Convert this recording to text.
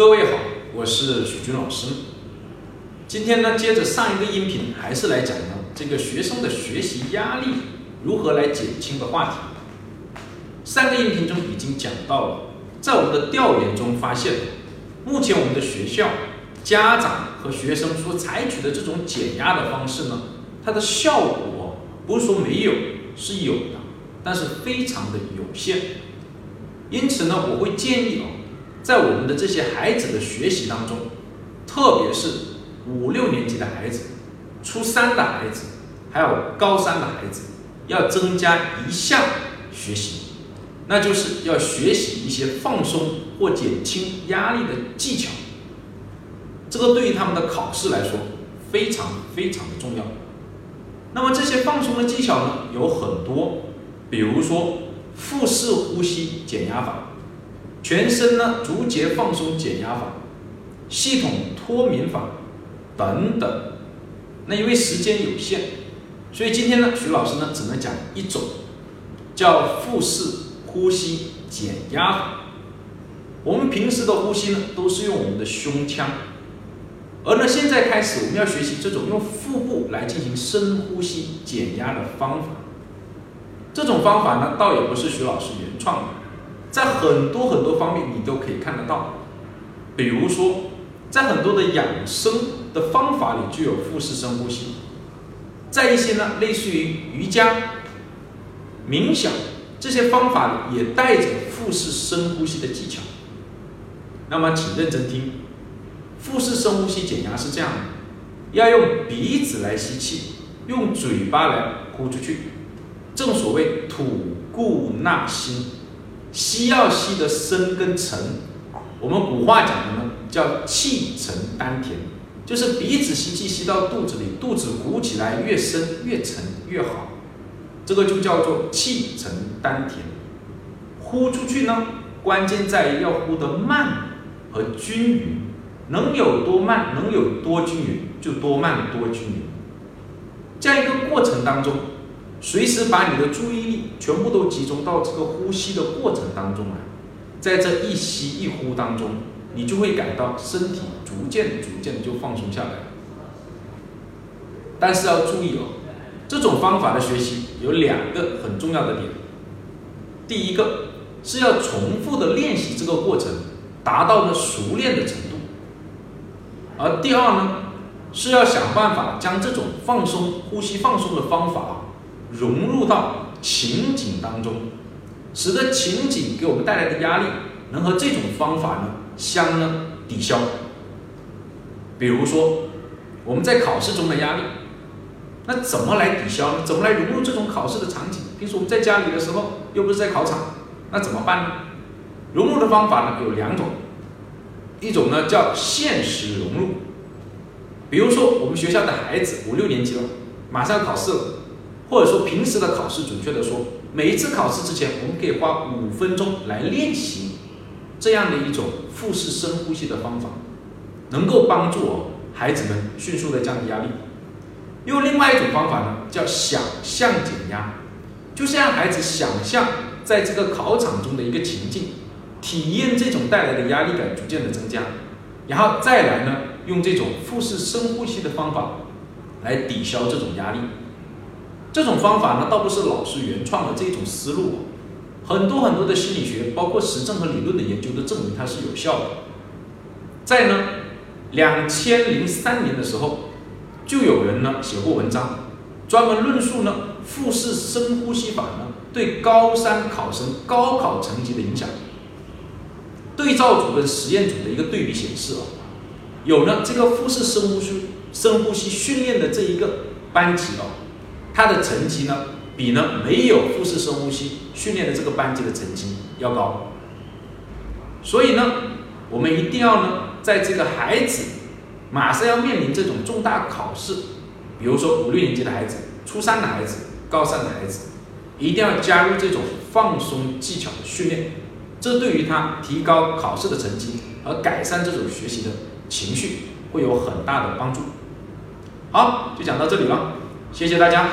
各位好，我是许军老师。今天呢，接着上一个音频，还是来讲呢这个学生的学习压力如何来减轻的话题。上个音频中已经讲到了，在我们的调研中发现，目前我们的学校、家长和学生所采取的这种减压的方式呢，它的效果不是说没有，是有的，但是非常的有限。因此呢，我会建议啊。在我们的这些孩子的学习当中，特别是五六年级的孩子、初三的孩子，还有高三的孩子，要增加一项学习，那就是要学习一些放松或减轻压力的技巧。这个对于他们的考试来说非常非常的重要。那么这些放松的技巧呢，有很多，比如说腹式呼吸减压法。全身呢逐节放松减压法、系统脱敏法等等。那因为时间有限，所以今天呢，徐老师呢只能讲一种，叫腹式呼吸减压法。我们平时的呼吸呢都是用我们的胸腔，而呢现在开始我们要学习这种用腹部来进行深呼吸减压的方法。这种方法呢倒也不是徐老师原创的。在很多很多方面，你都可以看得到。比如说，在很多的养生的方法里，就有腹式深呼吸；在一些呢，类似于瑜伽、冥想这些方法里，也带着腹式深呼吸的技巧。那么，请认真听，腹式深呼吸减压是这样的：要用鼻子来吸气，用嘴巴来呼出去。正所谓吐故纳新。吸要吸的深跟沉，我们古话讲的呢叫气沉丹田，就是鼻子吸气吸到肚子里，肚子鼓起来越深越沉越好，这个就叫做气沉丹田。呼出去呢，关键在于要呼得慢和均匀，能有多慢能有多均匀就多慢多均匀，这样一个过程当中。随时把你的注意力全部都集中到这个呼吸的过程当中来，在这一吸一呼当中，你就会感到身体逐渐逐渐就放松下来。但是要注意哦，这种方法的学习有两个很重要的点。第一个是要重复的练习这个过程，达到呢熟练的程度。而第二呢，是要想办法将这种放松呼吸放松的方法。融入到情景当中，使得情景给我们带来的压力能和这种方法呢相呢抵消。比如说我们在考试中的压力，那怎么来抵消呢？怎么来融入这种考试的场景？平时我们在家里的时候又不是在考场，那怎么办呢？融入的方法呢有两种，一种呢叫现实融入，比如说我们学校的孩子五六年级了，马上要考试了。或者说平时的考试，准确的说，每一次考试之前，我们可以花五分钟来练习这样的一种腹式深呼吸的方法，能够帮助哦孩子们迅速的降低压力。用另外一种方法呢，叫想象减压，就是让孩子想象在这个考场中的一个情境，体验这种带来的压力感逐渐的增加，然后再来呢，用这种腹式深呼吸的方法来抵消这种压力。这种方法呢，倒不是老师原创的这种思路，很多很多的心理学，包括实证和理论的研究都证明它是有效的。在呢，两千零三年的时候，就有人呢写过文章，专门论述呢腹式深呼吸法呢对高三考生高考成绩的影响。对照组跟实验组的一个对比显示啊，有呢这个腹式深呼吸深呼吸训练的这一个班级哦。他的成绩呢，比呢没有腹式深呼吸训练的这个班级的成绩要高。所以呢，我们一定要呢，在这个孩子马上要面临这种重大考试，比如说五六年级的孩子、初三的孩子、高三的孩子，一定要加入这种放松技巧的训练，这对于他提高考试的成绩和改善这种学习的情绪会有很大的帮助。好，就讲到这里了，谢谢大家。